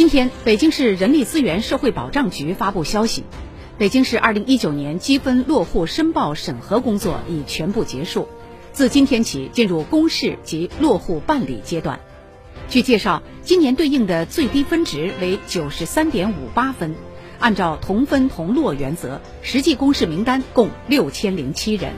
今天，北京市人力资源社会保障局发布消息，北京市2019年积分落户申报审核工作已全部结束。自今天起，进入公示及落户办理阶段。据介绍，今年对应的最低分值为93.58分，按照同分同落原则，实际公示名单共6007人。